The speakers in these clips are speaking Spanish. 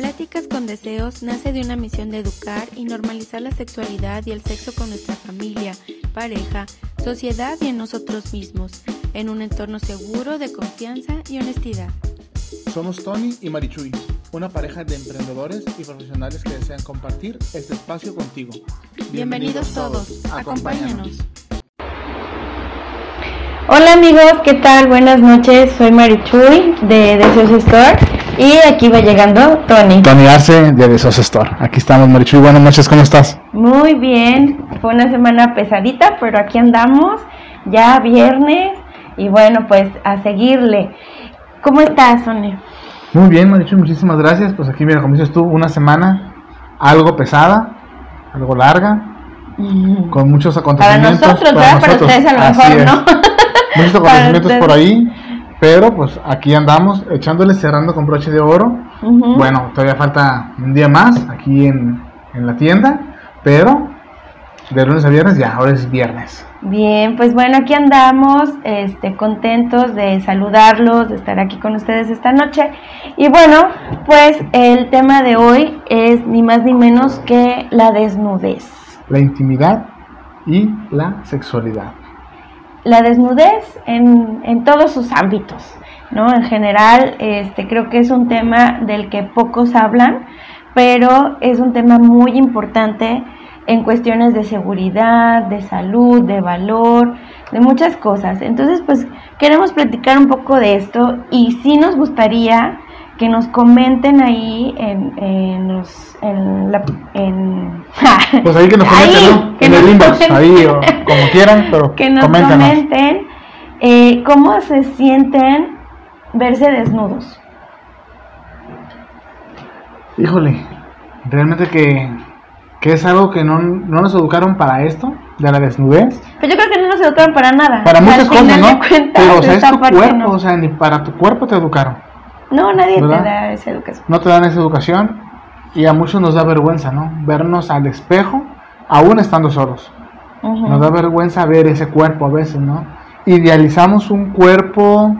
Pláticas con Deseos nace de una misión de educar y normalizar la sexualidad y el sexo con nuestra familia, pareja, sociedad y en nosotros mismos, en un entorno seguro de confianza y honestidad. Somos Tony y Marichuy, una pareja de emprendedores y profesionales que desean compartir este espacio contigo. Bienvenidos, todos, acompáñanos. Hola amigos, ¿qué tal? Buenas noches, soy Marichuy de Deseos Store y aquí va llegando Tony. Tony Arce de Deseos Store. Aquí estamos, Marichuy. Buenas noches, ¿cómo estás? Muy bien, fue una semana pesadita, pero aquí andamos, ya viernes y bueno, pues a seguirle. ¿Cómo estás, Tony? Muy bien, Marichuy, muchísimas gracias. Pues aquí, mira, como dices tú, una semana algo pesada, algo larga, con muchos acontecimientos. Para nosotros, ¿verdad? Para ustedes a lo mejor no. muchos acontecimientos por ahí, pero pues aquí andamos echándole, cerrando con broche de oro. Bueno, todavía falta un día más aquí en, en la tienda, pero de lunes a viernes ya, ahora es viernes. Bien, pues bueno, aquí andamos, este, contentos de saludarlos, de estar aquí con ustedes esta noche. Y bueno, pues el tema de hoy es ni más ni menos que la desnudez. La intimidad y la sexualidad la desnudez en, en, todos sus ámbitos, ¿no? En general, este, creo que es un tema del que pocos hablan, pero es un tema muy importante en cuestiones de seguridad, de salud, de valor, de muchas cosas. Entonces, pues queremos platicar un poco de esto y sí nos gustaría que nos comenten ahí en, en los en la en pues ahí que nos comenten en el inbox ahí o como quieran pero que nos comenten eh, cómo se sienten verse desnudos híjole realmente que, que es algo que no, no, nos educaron para esto de la desnudez. Pero yo creo que no nos educaron para nada. Para muchas cosas no pero o sea es tu cuerpo o sea ni para tu cuerpo te educaron no, nadie te da esa educación. No te dan esa educación y a muchos nos da vergüenza, ¿no? Vernos al espejo aún estando solos. Nos da vergüenza ver ese cuerpo a veces, ¿no? Idealizamos un cuerpo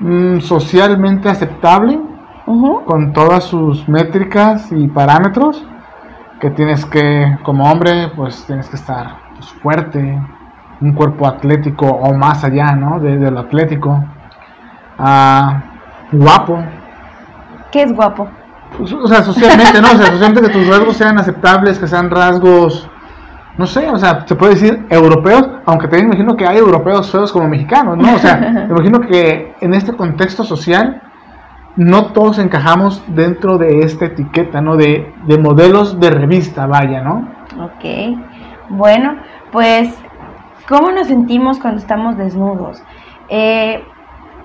mm, socialmente aceptable, con todas sus métricas y parámetros, que tienes que, como hombre, pues tienes que estar pues, fuerte, un cuerpo atlético o más allá, ¿no? De, lo atlético. Ah, guapo. ¿Qué es guapo? Pues, o sea, socialmente, ¿no? O sea, socialmente que tus rasgos sean aceptables, que sean rasgos, no sé, o sea, se puede decir europeos, aunque también imagino que hay europeos feos como mexicanos, ¿no? O sea, me imagino que en este contexto social no todos encajamos dentro de esta etiqueta, ¿no? De, de modelos de revista, vaya, ¿no? Ok, bueno, pues, ¿cómo nos sentimos cuando estamos desnudos? Eh,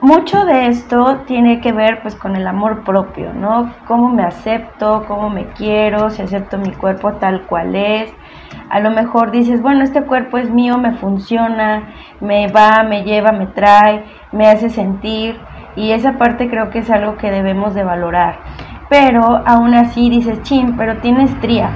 mucho de esto tiene que ver pues con el amor propio, ¿no? Cómo me acepto, cómo me quiero, si acepto mi cuerpo tal cual es. A lo mejor dices, bueno, este cuerpo es mío, me funciona, me va, me lleva, me trae, me hace sentir y esa parte creo que es algo que debemos de valorar. Pero aún así dices, chin, pero tienes trías,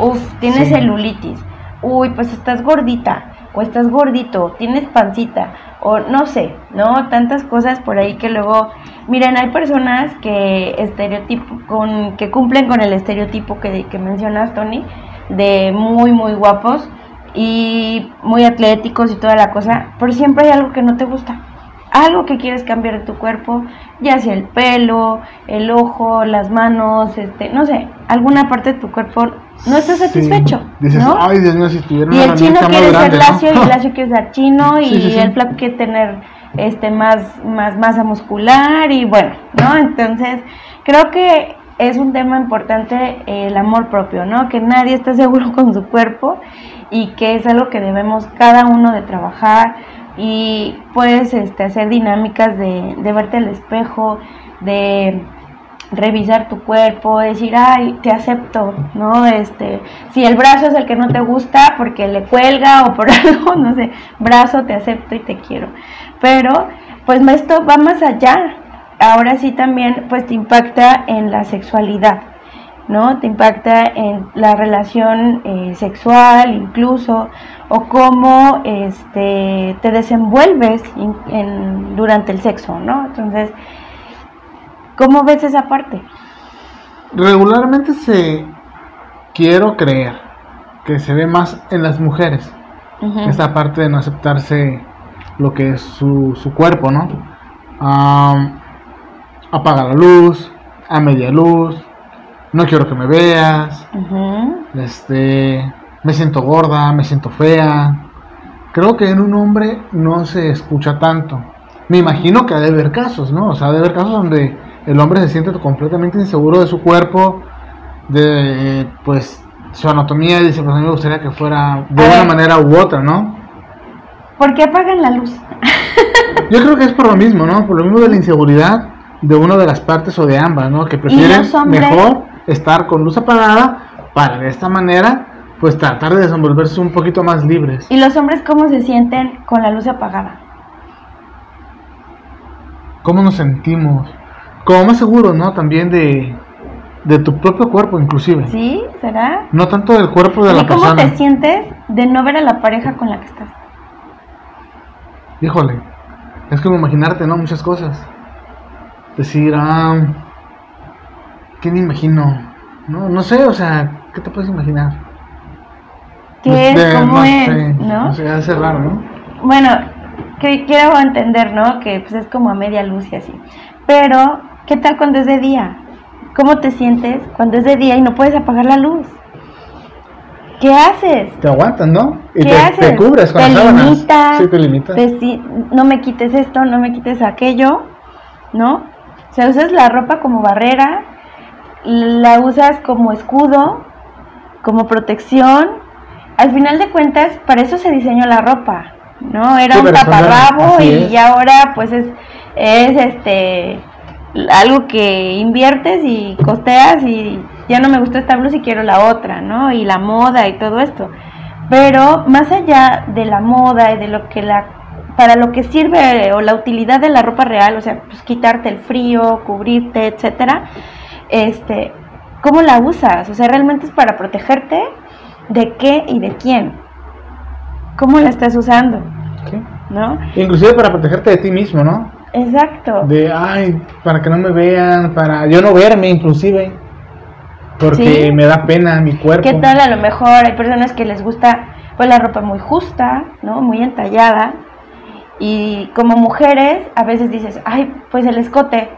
uf, tienes celulitis, uy, pues estás gordita o estás gordito, tienes pancita o no sé, ¿no? Tantas cosas por ahí que luego, miren, hay personas que estereotipo con que cumplen con el estereotipo que, que mencionas, Tony, de muy muy guapos y muy atléticos y toda la cosa, pero siempre hay algo que no te gusta. Algo que quieres cambiar de tu cuerpo, ya sea el pelo, el ojo, las manos, este, no sé, alguna parte de tu cuerpo no estás satisfecho. Dices, ¿no? ay, Dios mío, si estuviera Y el chino quiere ser lacio y el lacio quiere ser chino y el flaco quiere tener este más, más masa muscular y bueno, ¿no? Entonces, creo que es un tema importante el amor propio, ¿no? Que nadie está seguro con su cuerpo y que es algo que debemos cada uno de trabajar y puedes este, hacer dinámicas de, verte al espejo, de revisar tu cuerpo, decir, ay, te acepto, ¿no? Este, si el brazo es el que no te gusta porque le cuelga o por algo, no sé, brazo, te acepto y te quiero. Pero, pues esto va más allá. Ahora sí también, pues te impacta en la sexualidad, ¿no? Te impacta en la relación eh, sexual incluso, o cómo este, te desenvuelves en, durante el sexo, ¿no? Entonces, ¿Cómo ves esa parte? regularmente se quiero creer que se ve más en las mujeres. Esta parte de no aceptarse lo que es su, su cuerpo, ¿no? apaga la luz, a media luz, no quiero que me veas, este, me siento gorda, me siento fea. Creo que en un hombre no se escucha tanto. Me imagino que ha de haber casos, ¿no? O sea, ha de haber casos donde el hombre se siente completamente inseguro de su cuerpo, de pues su anatomía y dice, pues a mí me gustaría que fuera de una manera u otra, ¿no? ¿Por qué apagan la luz? Yo creo que es por lo mismo, ¿no? Por lo mismo de la inseguridad de una de las partes o de ambas, ¿no? Que prefieren mejor estar con luz apagada para de esta manera pues tratar de desenvolverse un poquito más libres. ¿Y los hombres cómo se sienten con la luz apagada? ¿Cómo nos sentimos? Como más seguros, ¿no? También de, de tu propio cuerpo inclusive. ¿Sí? ¿Será? No tanto del cuerpo de la persona. ¿Y cómo te sientes de no ver a la pareja con la que estás? Híjole, es como imaginarte, ¿no? Muchas cosas. Decir, ah, ¿qué me imagino? No, no sé, o sea, ¿qué te puedes imaginar? ¿Qué es? ¿Cómo es? ¿no? No sé, hace raro, ¿no? Bueno, que quiero entender, ¿no? Que pues es como a media luz y así. Pero, ¿qué tal cuando es de día? ¿Cómo te sientes cuando es de día y no puedes apagar la luz? ¿Qué haces? Te aguantas, ¿no? Y ¿Qué te, haces? te cubres con te las limitas, Sí, te limitas. no me quites esto, no me quites aquello, ¿no? O sea, usas la ropa como barrera, la usas como escudo, como protección. Al final de cuentas, para eso se diseñó la ropa, ¿no? Era un taparrabo y, y, ahora pues es, es este algo que inviertes y costeas y ya no me gustó esta blusa y quiero la otra, ¿no? Y la moda y todo esto. Pero más allá de la moda y de lo que la para lo que sirve o la utilidad de la ropa real, o sea, pues quitarte el frío, cubrirte, etcétera, este, ¿cómo la usas? O sea, realmente es para protegerte de qué y de quién. ¿Cómo la estás usando? ¿No? Inclusive para protegerte de ti mismo, ¿no? Exacto. De, ay, para que no me vean, para yo no verme inclusive, porque me da pena mi cuerpo. ¿Qué tal? A lo mejor hay personas que les gusta pues la ropa muy justa, ¿no? Muy entallada. Y como mujeres a veces dices, ay, pues el escote,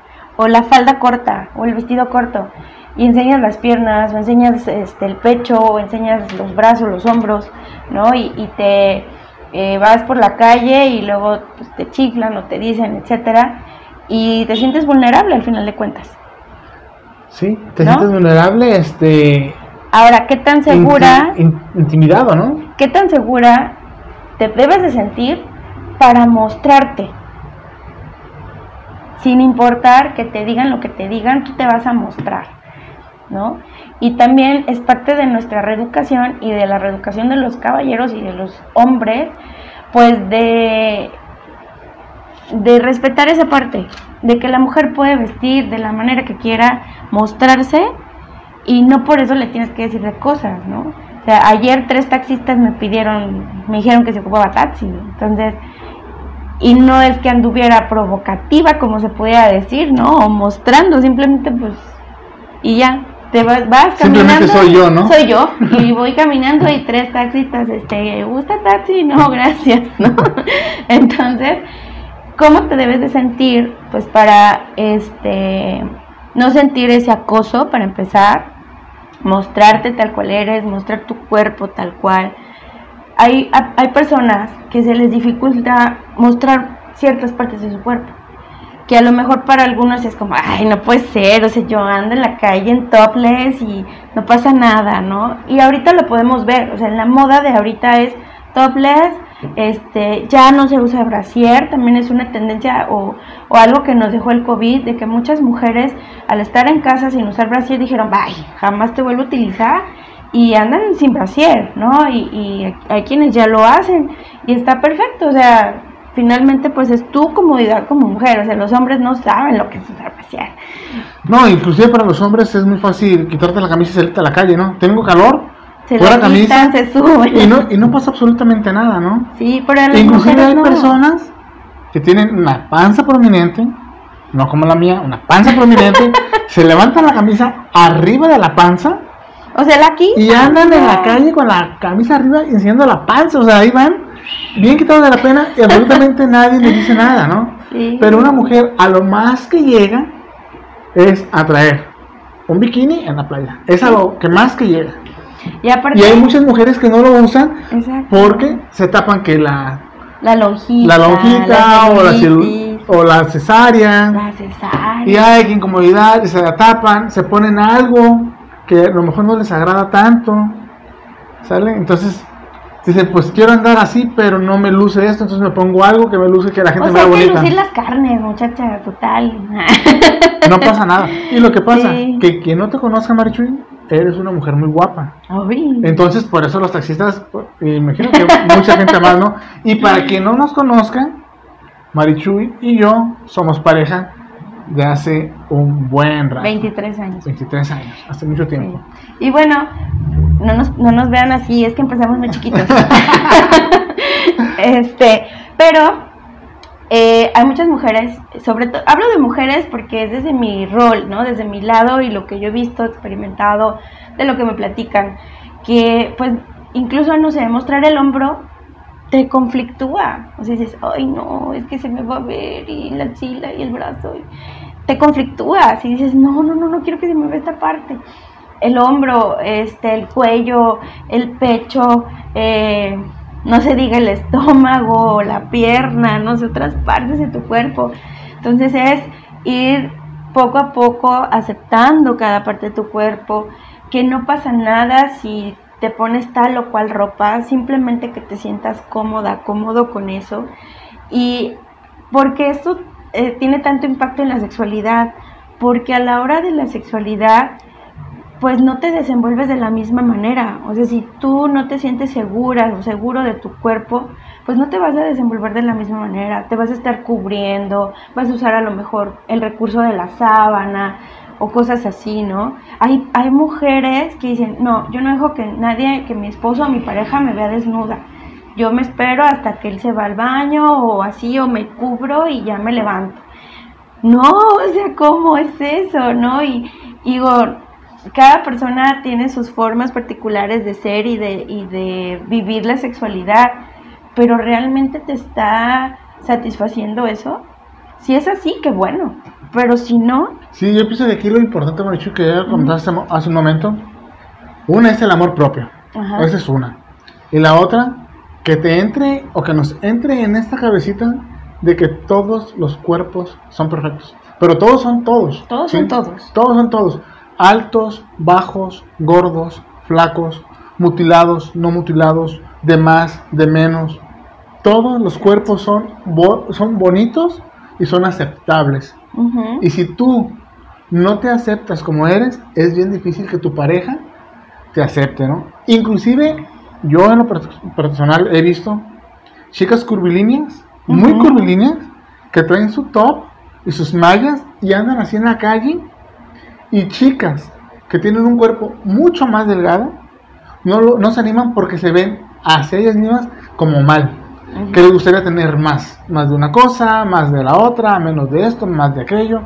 o la falda corta, o el vestido corto. Y enseñas las piernas, o enseñas este, el pecho, o enseñas los brazos, los hombros, ¿no? Y, y te eh, vas por la calle y luego pues, te chiflan o te dicen, etcétera, y te sientes vulnerable al final de cuentas. Sí, te sientes vulnerable, este... Ahora, ¿qué tan segura... intimidado, ¿no? ¿Qué tan segura te debes de sentir para mostrarte? Sin importar que te digan lo que te digan, tú te vas a mostrar, ¿no? Y también es parte de nuestra reeducación y de la reeducación de los caballeros y de los hombres, pues de, de respetar esa parte, de que la mujer puede vestir de la manera que quiera, mostrarse y no por eso le tienes que decir de cosas, ¿no? O sea, ayer tres taxistas me pidieron, me dijeron que se ocupaba taxi, entonces, y no es que anduviera provocativa, como se pudiera decir, ¿no? O mostrando, simplemente pues, y ya, te vas, caminando. soy yo, ¿no? Soy yo. Y voy caminando y tres taxistas, este, ¿gusta taxi? No, gracias, ¿no? Entonces, ¿cómo te debes de sentir? Pues para, este, no sentir ese acoso, para empezar, mostrarte tal cual eres, mostrar tu cuerpo tal cual. Hay, hay personas que se les dificulta mostrar ciertas partes de su cuerpo que a lo mejor para algunos es como, ay, no puede ser, o sea, yo ando en la calle en topless y no pasa nada, ¿no? Y ahorita lo podemos ver, o sea, la moda de ahorita es topless, este, ya no se usa brasier, también es una tendencia o, o, algo que nos dejó el COVID, de que muchas mujeres al estar en casa sin usar brasier dijeron, ay, jamás te vuelvo a utilizar y andan sin brasier, ¿no? Y, y hay quienes ya lo hacen y está perfecto, o sea, finalmente pues es tu comodidad como mujer, o sea, los hombres no saben lo que es usar facial. No, inclusive para los hombres es muy fácil quitarte la camisa y salirte a la calle, ¿no? Tengo calor, se la camisa se sube. Y no, y no pasa absolutamente nada, ¿no? Sí, pero Inclusive hay personas que tienen una panza prominente no como la mía, una panza prominente, se levanta la camisa arriba de la panza. O sea, la aquí. Y andan en la calle con la camisa arriba enseñando la panza. O sea, ahí van bien quitados de la pena y absolutamente nadie les dice nada, ¿no? Pero una mujer a lo más que llega es atraer un bikini en la playa. Es a lo que más que llega. Y, hay muchas mujeres que no lo usan porque se tapan que la la lonjita, la lonjita o, la o la cesárea. La cesárea. Y hay incomodidad y se la tapan, se ponen algo que a lo mejor no les agrada tanto. ¿Sale? Entonces Dice, pues quiero andar así, pero no me luce esto, entonces me pongo algo que me luce que la gente me vea bonita. lucir las carnes, muchacha, total. no pasa nada. Y lo que pasa, que quien no te conozca, Marichuy, eres una mujer muy guapa. Entonces, por eso los taxistas, imagino que mucha gente más, ¿no? Y para quien no nos conozca, Marichuy y yo somos pareja de hace un buen rato. 23 años. 23 años, hace mucho tiempo. Y bueno, no nos, no nos vean así, es que empezamos muy chiquitos. este, pero eh, hay muchas mujeres, sobre todo, hablo de mujeres porque es desde mi rol, ¿no? Desde mi lado y lo que yo he visto, experimentado, de lo que me platican, que pues incluso, no sé, mostrar el hombro te conflictúa. O sea, dices, ay no, es que se me va a ver y la chila y el brazo. te conflictúa. Si dices, no, no, no, no quiero que se me vea esta parte el hombro, este, el cuello, el pecho, eh, no se diga el estómago, la pierna, no sé, otras partes de tu cuerpo. Entonces es ir poco a poco aceptando cada parte de tu cuerpo, que no pasa nada si te pones tal o cual ropa, simplemente que te sientas cómoda, cómodo con eso. Y porque esto eh, tiene tanto impacto en la sexualidad, porque a la hora de la sexualidad pues no te desenvuelves de la misma manera. O sea, si tú no te sientes segura o seguro de tu cuerpo, pues no te vas a desenvolver de la misma manera. Te vas a estar cubriendo, vas a usar a lo mejor el recurso de la sábana o cosas así, ¿no? Hay, hay mujeres que dicen, no, yo no dejo que nadie, que mi esposo o mi pareja me vea desnuda. Yo me espero hasta que él se va al baño o así, o me cubro y ya me levanto. No, o sea, ¿cómo es eso, no? Y, digo, cada persona tiene sus formas particulares de ser y de, y de vivir la sexualidad, pero realmente te está satisfaciendo eso. Si es así, qué bueno, pero si no... Sí, yo pienso que aquí lo importante, Marichu, que ya comentaste hace un momento, una es el amor propio, esa es una. Y la otra, que te entre o que nos entre en esta cabecita de que todos los cuerpos son perfectos. Pero todos son todos. Todos son todos. Todos son todos altos, bajos, gordos, flacos, mutilados, no mutilados, de más, de menos. Todos los cuerpos son, son bonitos y son aceptables. Y si tú no te aceptas como eres, es bien difícil que tu pareja te acepte, ¿no? Inclusive yo en lo personal he visto chicas curvilíneas, muy curvilíneas, que traen su top y sus mallas y andan así en la calle y chicas que tienen un cuerpo mucho más delgado no, no se animan porque se ven hacia ellas mismas como mal. Que les gustaría tener más, más de una cosa, más de la otra, menos de esto, más de aquello.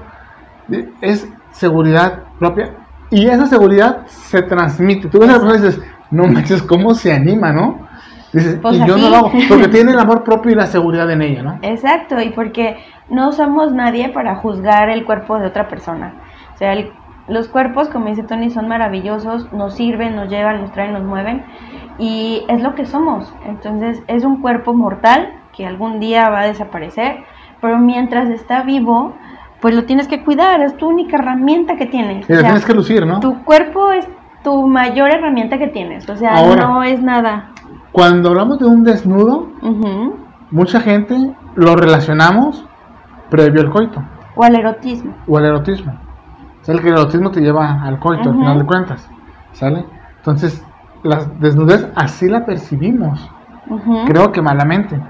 Es seguridad propia. Y esa seguridad se transmite. Tú ves a la persona y dices, no manches, ¿cómo se anima, no? Dices, pues y yo no lo hago, porque tiene el amor propio y la seguridad en ella, ¿no? Exacto, y porque no somos nadie para juzgar el cuerpo de otra persona. O sea, el, los cuerpos, como dice Tony, son maravillosos, nos sirven, nos llevan, nos traen, nos mueven y es lo que somos. Entonces es un cuerpo mortal que algún día va a desaparecer, pero mientras está vivo, pues lo tienes que cuidar, es tu única herramienta que tienes. Y tienes que lucir, ¿no? Tu cuerpo es tu mayor herramienta que tienes, o sea, no es nada. Cuando hablamos de un desnudo, mucha gente lo relacionamos previo al coito. O al erotismo. O al erotismo. ¿Sale? Que el autismo te lleva al coito, al final de cuentas. ¿Sale? Entonces, la desnudez así la percibimos. Creo que malamente.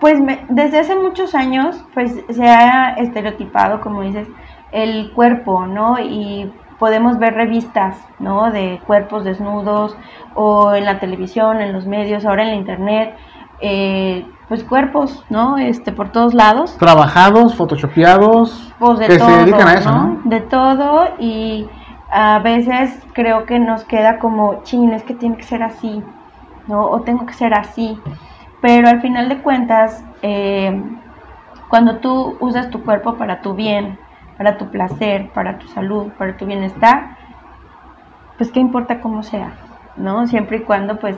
Pues desde hace muchos años, pues se ha estereotipado, como dices, el cuerpo, ¿no? Y podemos ver revistas, ¿no? De cuerpos desnudos o en la televisión, en los medios, ahora en la internet. Eh, pues cuerpos, ¿no? Este, por todos lados. Trabajados, photoshopeados, pues de que todo, se dedican a eso, ¿no? De todo y a veces creo que nos queda como, chin, es que tiene que ser así, ¿no? O tengo que ser así. Pero al final de cuentas, eh, cuando tú usas tu cuerpo para tu bien, para tu placer, para tu salud, para tu bienestar, pues qué importa cómo sea, ¿no? Siempre y cuando pues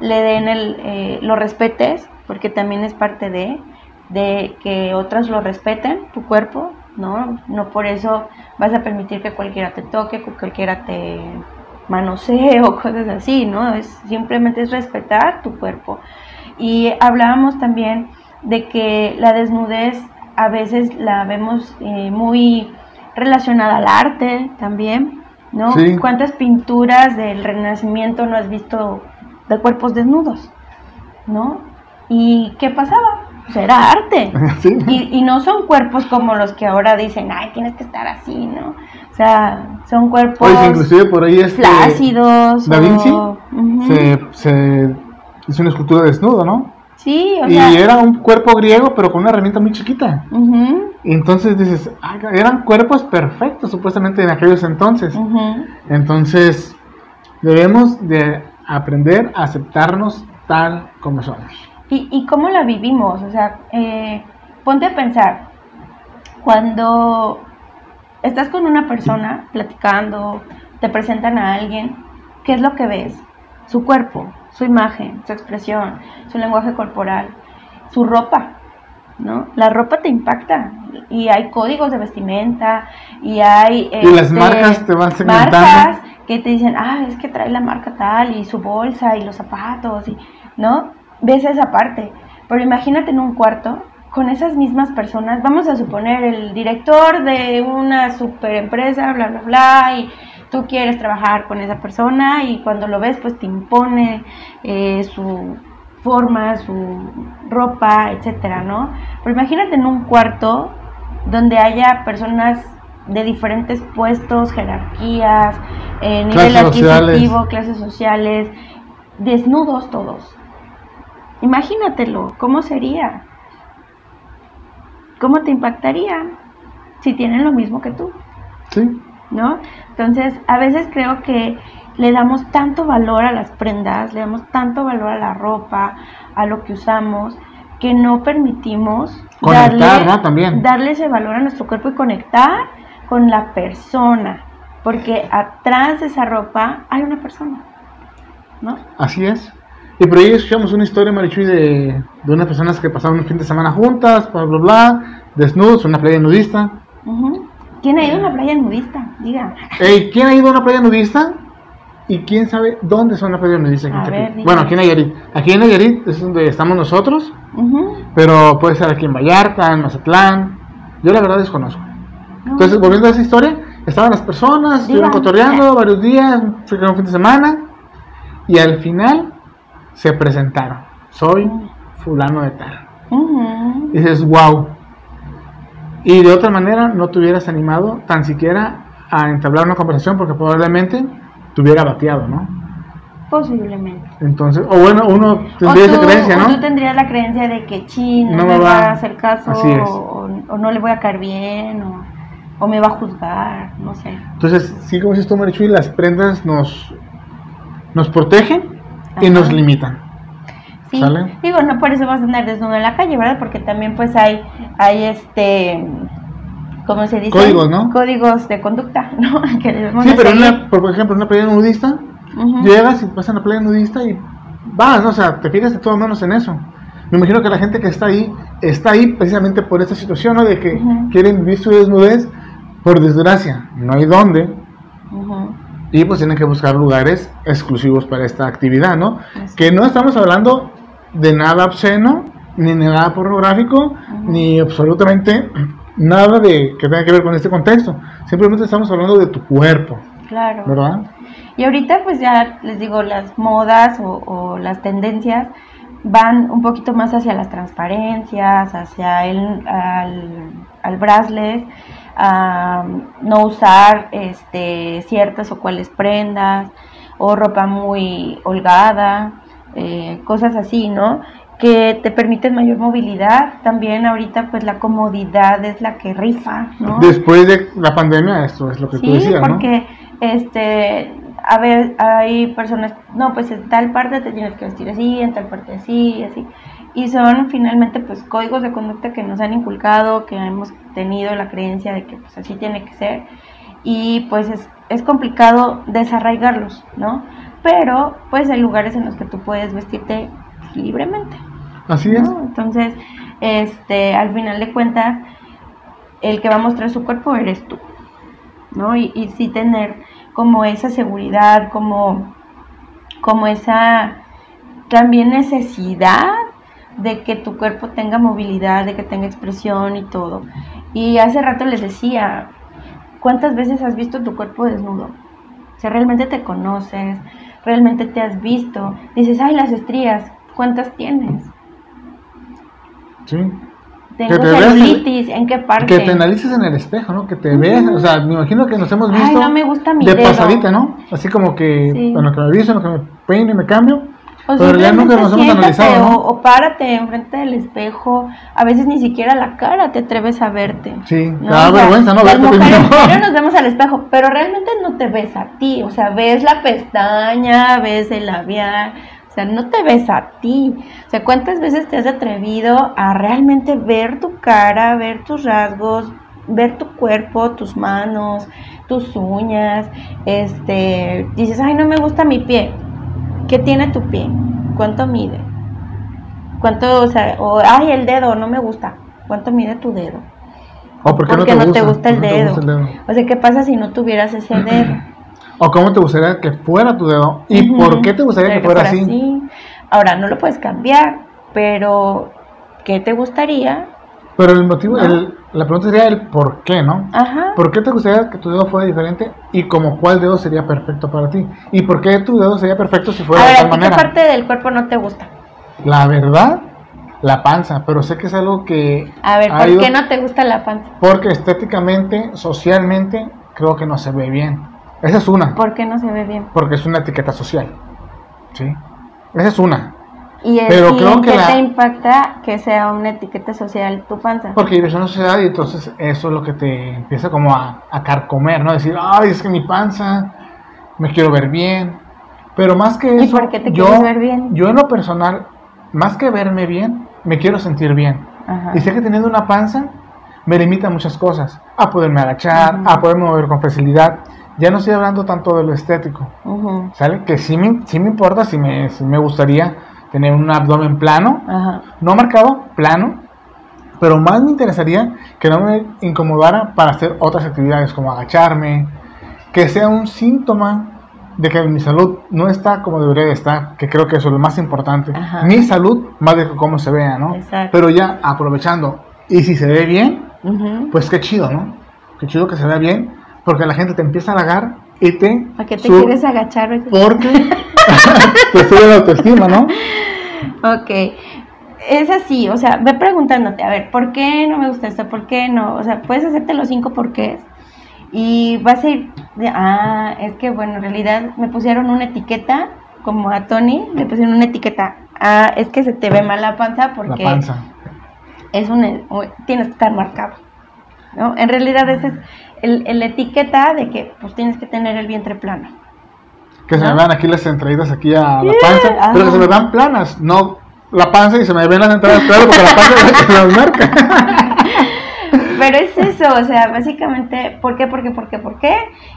le den el, eh, lo respetes, porque también es parte de, de que otras lo respeten, tu cuerpo, ¿no? No por eso vas a permitir que cualquiera te toque, que cualquiera te manosee o cosas así, ¿no? Es, simplemente es respetar tu cuerpo. Y hablábamos también de que la desnudez a veces la vemos eh, muy relacionada al arte también, ¿no? ¿Cuántas pinturas del Renacimiento no has visto de cuerpos desnudos, ¿no? ¿Y qué pasaba? Pues era arte. Y, y, no son cuerpos como los que ahora dicen, ay, tienes que estar así, ¿no? O sea, son cuerpos inclusive por ahí este flácidos. Da Vinci se, se hizo una escultura desnudo, ¿no? Sí, o y era un cuerpo griego, pero con una herramienta muy chiquita. Y entonces dices, eran cuerpos perfectos supuestamente en aquellos entonces. Entonces, debemos de aprender a aceptarnos tal como somos. ¿Y, y cómo la vivimos? O sea, eh, ponte a pensar, cuando estás con una persona platicando, te presentan a alguien, ¿qué es lo que ves? Su cuerpo, su imagen, su expresión, su lenguaje corporal, su ropa, ¿no? La ropa te impacta y hay códigos de vestimenta y hay... y las este, marcas te van segmentando. Marcas que te dicen, ah, es que trae la marca tal y su bolsa y los zapatos, y, ¿no? Ves esa parte. Pero imagínate en un cuarto con esas mismas personas, vamos a suponer el director de una super empresa, bla, bla, bla, y tú quieres trabajar con esa persona y cuando lo ves pues te impone eh, su forma, su ropa, etcétera, ¿no? Pero imagínate en un cuarto donde haya personas de diferentes puestos, jerarquías, eh, nivel adquisitivo, clases sociales, desnudos todos. Imagínatelo, ¿cómo sería? ¿Cómo te impactaría si tienen lo mismo que tú? Sí. ¿no? Entonces, a veces creo que le damos tanto valor a las prendas, le damos tanto valor a la ropa, a lo que usamos, que no permitimos darle, También. darle ese valor a nuestro cuerpo y conectar con la persona, porque atrás de esa ropa hay una persona, ¿no? Así es. Y por ahí escuchamos una historia, Marichuy, de, de unas personas que pasaron un fin de semana juntas, bla, bla, bla, desnudos, una playa nudista. ¿Quién ha ido a una playa nudista? Diga. ¿Quién ha ido a una playa nudista? ¿Y quién sabe dónde son las playas nudistas? bueno, aquí en Nayarit. Aquí en Nayarit es donde estamos nosotros, pero puede ser aquí en Vallarta, en Mazatlán. Yo la verdad desconozco. Entonces, volviendo a esa historia, estaban las personas, estuvieron cotorreando varios días, un fin de semana, y al final se presentaron. Soy fulano de tal. Y dices, wow, y de otra manera no te hubieras animado tan siquiera a entablar una conversación porque probablemente te hubiera bateado, ¿no? Posiblemente. Entonces, o bueno, uno tendría esa creencia, ¿no? O tú tendrías la creencia de que chino no me va, a hacer caso o, no le voy a caer bien o, me va a juzgar, no sé. Entonces, sí, como dices tú, Marichuy, las prendas nos, nos protegen y nos limitan. Sí, digo, no por eso vas a andar desnudo en la calle, ¿verdad? Porque también pues hay, hay este, ¿cómo se dice? Códigos, ¿no? Códigos de conducta, ¿no? Que sí, pero una, por ejemplo, en una playa nudista, llegas y vas a una playa nudista y vas, ¿no? O sea, te fijas de todo menos en eso. Me imagino que la gente que está ahí, está ahí precisamente por esta situación, ¿no? De que quieren vivir su desnudez, por desgracia, no hay dónde. Y pues tienen que buscar lugares exclusivos para esta actividad, ¿no? Que no estamos hablando de nada obsceno, ni nada pornográfico, ni absolutamente nada de que tenga que ver con este contexto. Simplemente estamos hablando de tu cuerpo. Claro. ¿Verdad? Y ahorita pues ya les digo, las modas o, las tendencias van un poquito más hacia las transparencias, hacia el al, al bracelet, a no usar este, ciertas o cuales prendas, o ropa muy holgada, eh, cosas así, ¿no? que te permiten mayor movilidad. También ahorita pues la comodidad es la que rifa, ¿no? Después de la pandemia esto es lo que tú decías, porque este a ver, hay personas, no, pues en tal parte te tienes que vestir así, en tal parte así, así. Y son finalmente pues códigos de conducta que nos han inculcado, que hemos tenido la creencia de que pues así tiene que ser. Y pues es, es complicado desarraigarlos, ¿no? Pero pues hay lugares en los que tú puedes vestirte libremente. Así es. Entonces, este, al final de cuentas, el que va a mostrar su cuerpo eres tú, ¿no? Y, y sí tener como esa seguridad, como, como esa también necesidad de que tu cuerpo tenga movilidad, de que tenga expresión y todo. Y hace rato les decía, ¿cuántas veces has visto tu cuerpo desnudo? O sea, realmente te conoces, realmente te has visto. Dices, ay, las estrías, ¿cuántas tienes? Sí. Tengo celulitis, ¿en qué parte? Que te analices en el espejo, ¿no? Que te veas, o sea, me imagino que nos hemos visto Ay, no me gusta mi de dedo. pasadita, ¿no? Así como que, Sí. bueno, que me lo que me peino y me cambio, O pero realidad nunca nos hemos analizado, ¿no? o, o párate enfrente del espejo. A veces ni siquiera la cara te atreves a verte. Sí, ¿no? da O sea, vergüenza, ¿no? Las Verte mujeres primero. primero nos vemos al espejo, pero realmente no te ves a ti. O sea, ves la pestaña, ves el labial. O sea, no te ves a ti. O sea, ¿cuántas veces te has atrevido a realmente ver tu cara, ver tus rasgos, ver tu cuerpo, tus manos, tus uñas? Este, dices, ay, no me gusta mi pie. ¿Qué tiene tu pie? ¿Cuánto mide? ¿Cuánto, o sea, o, ay, el dedo, no me gusta. ¿Cuánto mide tu dedo? ¿O por qué Porque no no te, te gusta? el ¿Por qué no te dedo. O sea, ¿qué pasa si no tuvieras ese dedo? ¿O cómo te gustaría que fuera tu dedo? ¿Y por qué te gustaría que fuera así? Ahora, no lo puedes cambiar, pero ¿qué te gustaría? Pero el motivo, No. el- la pregunta sería el por qué, ¿no? Ajá. ¿Por qué te gustaría que tu dedo fuera diferente y como cuál dedo sería perfecto para ti? ¿Y por qué tu dedo sería perfecto si fuera A de tal ¿a ti qué manera? parte del cuerpo no te gusta? La verdad, la panza, pero sé que es algo que A ver, ¿por ido- qué no te gusta la panza? porque estéticamente, socialmente, creo que no se ve bien. Esa es una, ¿Por qué no se ve bien? porque es una etiqueta social. ¿Sí? Esa es una. ¿Y, el, Pero y creo que qué la- te impacta que sea una etiqueta social tu panza? Porque vives en una sociedad y entonces eso es lo que te empieza como a, a carcomer, ¿no? Decir, ay, es que mi panza, me quiero ver bien. Pero más que ¿Y eso, por qué te yo, quieres ver bien? yo en lo personal, más que verme bien, me quiero sentir bien. Ajá. Y sé que teniendo una panza me limita muchas cosas. A poderme agachar, Ujú. a poderme mover con facilidad. Ya no estoy hablando tanto de lo estético. ¿sale? Que sí me, sí me importa, sí me, sí me gustaría tener un abdomen plano, Ajá. no marcado, plano, pero más me interesaría que no me incomodara para hacer otras actividades como agacharme, que sea un síntoma de que mi salud no está como debería de estar, que creo que eso es lo más importante. Ajá. Mi salud más de cómo se vea, ¿no? Exacto. Pero ya aprovechando, y si se ve bien, Ujú. pues qué chido, ¿no? Qué chido que se vea bien, porque la gente te empieza a halagar y te... ¿Para qué te quieres agachar? Porque te sube la autoestima, ¿no? Ok, es así, o sea, ve preguntándote, a ver, ¿por qué no me gusta esto? ¿Por qué no? O sea, puedes hacerte los cinco porqués y vas a ir, de, ah, es que bueno, en realidad me pusieron una etiqueta, como a Tony, le pusieron una etiqueta, ah, es que se te ve mal la panza La porque panza. es un, un- tienes que estar marcado, ¿no? En realidad esa es el, el etiqueta de que pues tienes que tener el vientre plano. Que se me ¿no? vean aquí las entraditas aquí a la panza, pero que se me vean planas, no la panza y se me ven las entradas claro porque la panza es la que las marca. Pero es eso, o sea, básicamente, ¿por qué, por qué, por qué, por qué?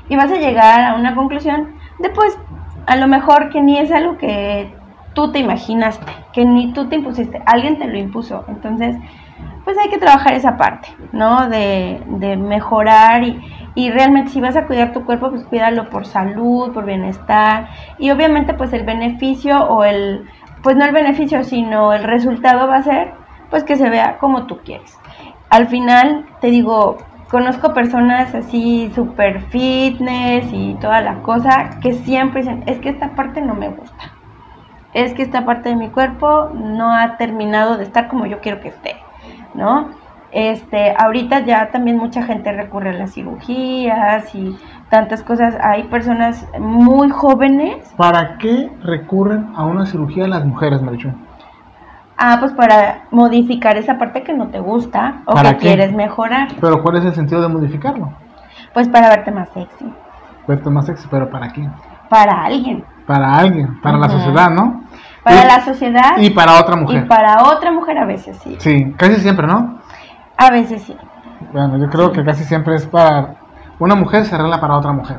Y vas a llegar a una conclusión de, pues, a lo mejor que ni es algo que tú te imaginaste, que ni tú te impusiste, alguien te lo impuso. Entonces, pues hay que trabajar esa parte, ¿no? De, de mejorar y, y realmente si vas a cuidar tu cuerpo, pues cuídalo por salud, por bienestar y obviamente pues el beneficio o el, pues no el beneficio, sino el resultado va a ser pues que se vea como tú quieres. Al final, te digo, conozco personas así super fitness y toda la cosa que siempre dicen, es que esta parte no me gusta. Es que esta parte de mi cuerpo no ha terminado de estar como yo quiero que esté, ¿no? Este, ahorita ya también mucha gente recurre a las cirugías y tantas cosas. Hay personas muy jóvenes ¿Para qué recurren a una cirugía las mujeres, Marichu? Ah, pues para modificar esa parte que no te gusta o que quieres mejorar. Pero ¿cuál es el sentido de modificarlo? Pues para verte más sexy. Verte más sexy, pero ¿para quién? Para alguien. Para alguien, para la sociedad, ¿no? Para la sociedad. Y para otra mujer. Y para otra mujer a veces sí. Sí, casi siempre, ¿no? A veces sí. Bueno, yo creo que casi siempre es para una mujer se arregla para otra mujer.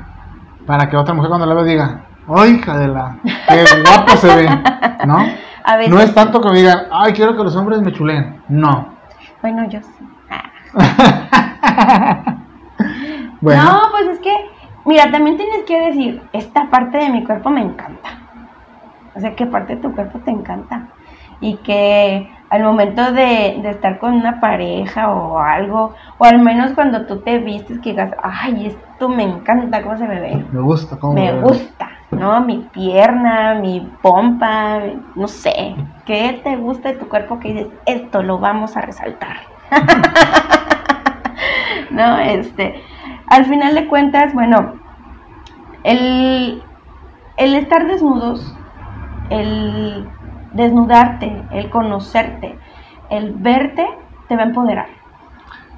Para que otra mujer cuando la ve diga, ¡ay, hija de la! ¡Qué guapo se ve! ¿No? A veces no es tanto que me digan, ¡ay, quiero que los hombres me chuleen! No. Bueno, yo sí. bueno. No, pues es que, mira, también tienes que decir, esta parte de mi cuerpo me encanta. O sea, ¿qué parte de tu cuerpo te encanta? Y que al momento de, estar con una pareja o algo, o al menos cuando tú te vistes, que digas, ay, esto me encanta, ¿cómo se me ve? Me gusta, ¿cómo me, gusta, ¿no? Mi pierna, mi pompa, no sé, ¿qué te gusta de tu cuerpo que dices, esto lo vamos a resaltar? no, este, al final de cuentas, bueno, el, el estar desnudos el desnudarte, el conocerte, el verte, te va a empoderar.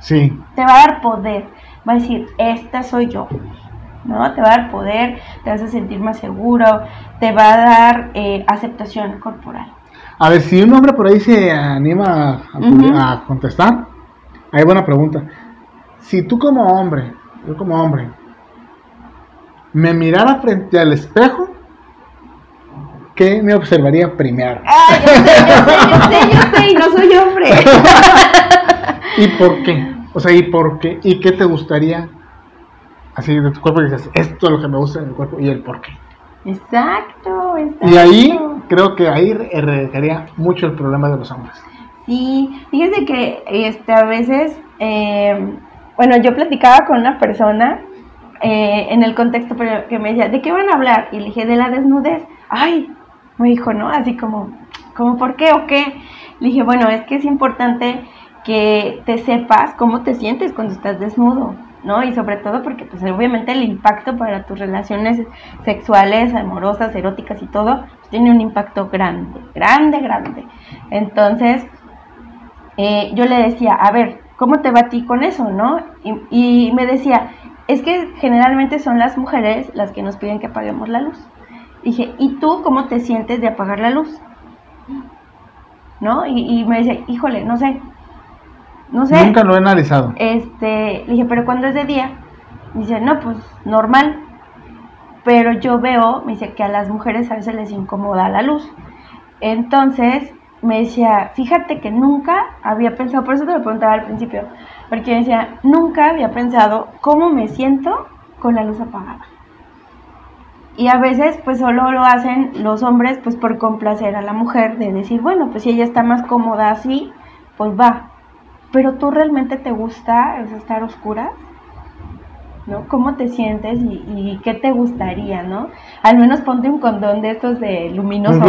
Sí. Te va a dar poder. Va a decir, esta soy yo. ¿no? Te va a dar poder, te vas a sentir más seguro, te va a dar eh, aceptación corporal. A ver, si un hombre por ahí se anima a, a contestar, hay buena pregunta. Si tú como hombre, yo como hombre, me mirara frente al espejo, ¿qué me observaría primero? Ah, yo sé, yo sé, yo sé, yo sé, y no soy hombre. ¿Y por qué? O sea, ¿y por qué? ¿Y qué te gustaría así de tu cuerpo? Y dices, esto es lo que me gusta en el cuerpo y el por qué. Exacto, exacto. Y ahí creo que ahí erradicaría mucho el problema de los hombres. Sí, fíjense que este, a veces, eh, bueno, yo platicaba con una persona eh, en el contexto que me decía, ¿de qué van a hablar? Y le dije, de la desnudez. Ay, me dijo, ¿no? Así como, como, ¿por qué o qué? Le dije, bueno, es que es importante que te sepas cómo te sientes cuando estás desnudo, ¿no? Y sobre todo porque, pues, obviamente el impacto para tus relaciones sexuales, amorosas, eróticas y todo, pues, tiene un impacto grande, grande, grande. Entonces, eh, yo le decía, a ver, ¿cómo te va a ti con eso, no? Y, y me decía, es que generalmente son las mujeres las que nos piden que apaguemos la luz. Dije, ¿y tú cómo te sientes de apagar la luz? ¿No? Y, me dice, híjole, no sé. No sé. Nunca lo he analizado. Este, le dije, pero cuando es de día, dice, no, pues normal. Pero yo veo, me dice que a las mujeres a veces les incomoda la luz. Entonces me decía, fíjate que nunca había pensado, por eso te lo preguntaba al principio, porque me decía, nunca había pensado cómo me siento con la luz apagada. Y a veces pues solo lo hacen los hombres pues por complacer a la mujer, de decir, bueno, pues si ella está más cómoda así, pues va. Pero tú realmente te gusta estar oscura, ¿no? ¿Cómo te sientes y, qué te gustaría, no? Al menos ponte un condón de estos de luminoso.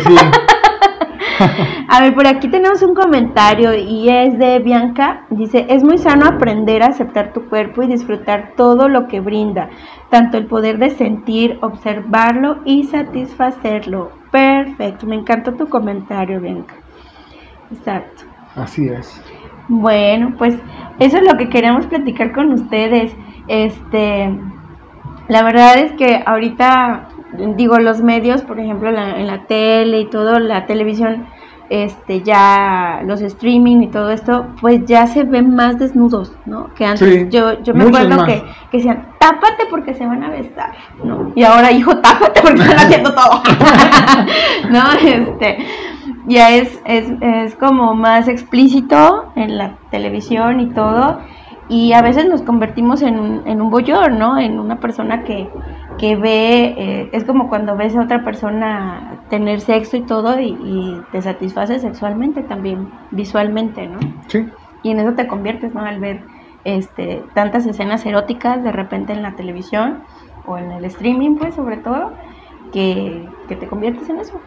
sí. A ver, por aquí tenemos un comentario y es de Bianca. Dice, es muy sano aprender a aceptar tu cuerpo y disfrutar todo lo que brinda, tanto el poder de sentir, observarlo y satisfacerlo. Perfecto, me encantó tu comentario, Bianca. Exacto. Así es. Bueno, pues eso es lo que queremos platicar con ustedes. Este, la verdad es que ahorita digo, los medios, por ejemplo, en la tele y todo, la televisión, este, ya los streaming y todo esto, pues ya se ven más desnudos, ¿no? Que antes yo, yo me acuerdo que, que, decían, tápate porque se van a besar, ¿no? Y ahora, hijo, tápate porque están haciendo todo, ¿no? Este, ya es, es, es como más explícito en la televisión y todo, y a veces nos convertimos en un, en un bollor, ¿no? En una persona que, que ve, eh, es como cuando ves a otra persona tener sexo y todo y, te satisface sexualmente también, visualmente, ¿no? Sí. Y en eso te conviertes, ¿no? Al ver este, tantas escenas eróticas de repente en la televisión o en el streaming, pues sobre todo, que, que te conviertes en eso,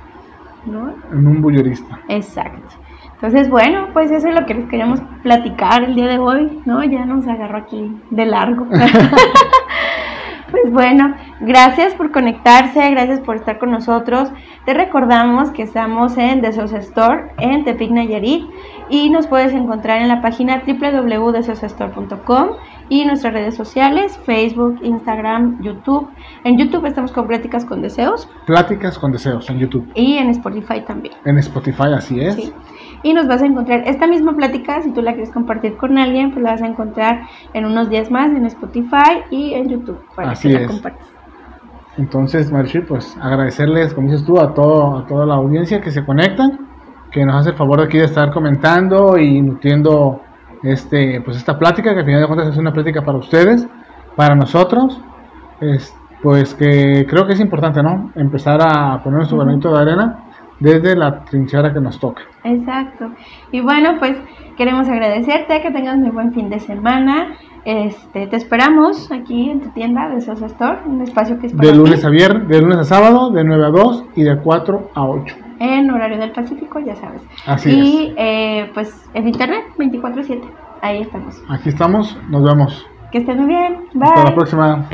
¿no? En un bullerista. Exacto. Entonces, bueno, pues eso es lo que les queríamos platicar el día de hoy, ¿no? Ya nos agarró aquí de largo. pues bueno, Gracias por conectarse, gracias por estar con nosotros. Te recordamos que estamos en Deseos Store en Tepic Nayarit y nos puedes encontrar en la página www.deseosstore.com y nuestras redes sociales, Facebook, Instagram, YouTube. En YouTube estamos con Pláticas con Deseos. Pláticas con Deseos en YouTube. Y en Spotify también. En Spotify, así es. Y nos vas a encontrar esta misma plática, si tú la quieres compartir con alguien, pues la vas a encontrar en unos días más en Spotify y en YouTube para así que la compartas. Entonces, Marichi, pues agradecerles, como dices tú, a, todo, a toda la audiencia que se conecta, que nos hace el favor de aquí de estar comentando y nutriendo este, pues esta plática, que al final de cuentas es una plática para ustedes, para nosotros, es, pues que creo que es importante, ¿no? Empezar a poner nuestro granito de arena desde la trinchera que nos toca. Exacto. Y bueno, pues queremos agradecerte, que tengas muy buen fin de semana. Este, te esperamos aquí en tu tienda de Sosa Store, un espacio que es para De lunes a viernes, de lunes a sábado, de 9 a 2 y de 4 a 8. En horario del Pacífico, ya sabes. Así es. Y eh, pues en internet, 24-7. Ahí estamos. Aquí estamos, nos vemos. Que estén muy bien. Bye. Hasta la próxima.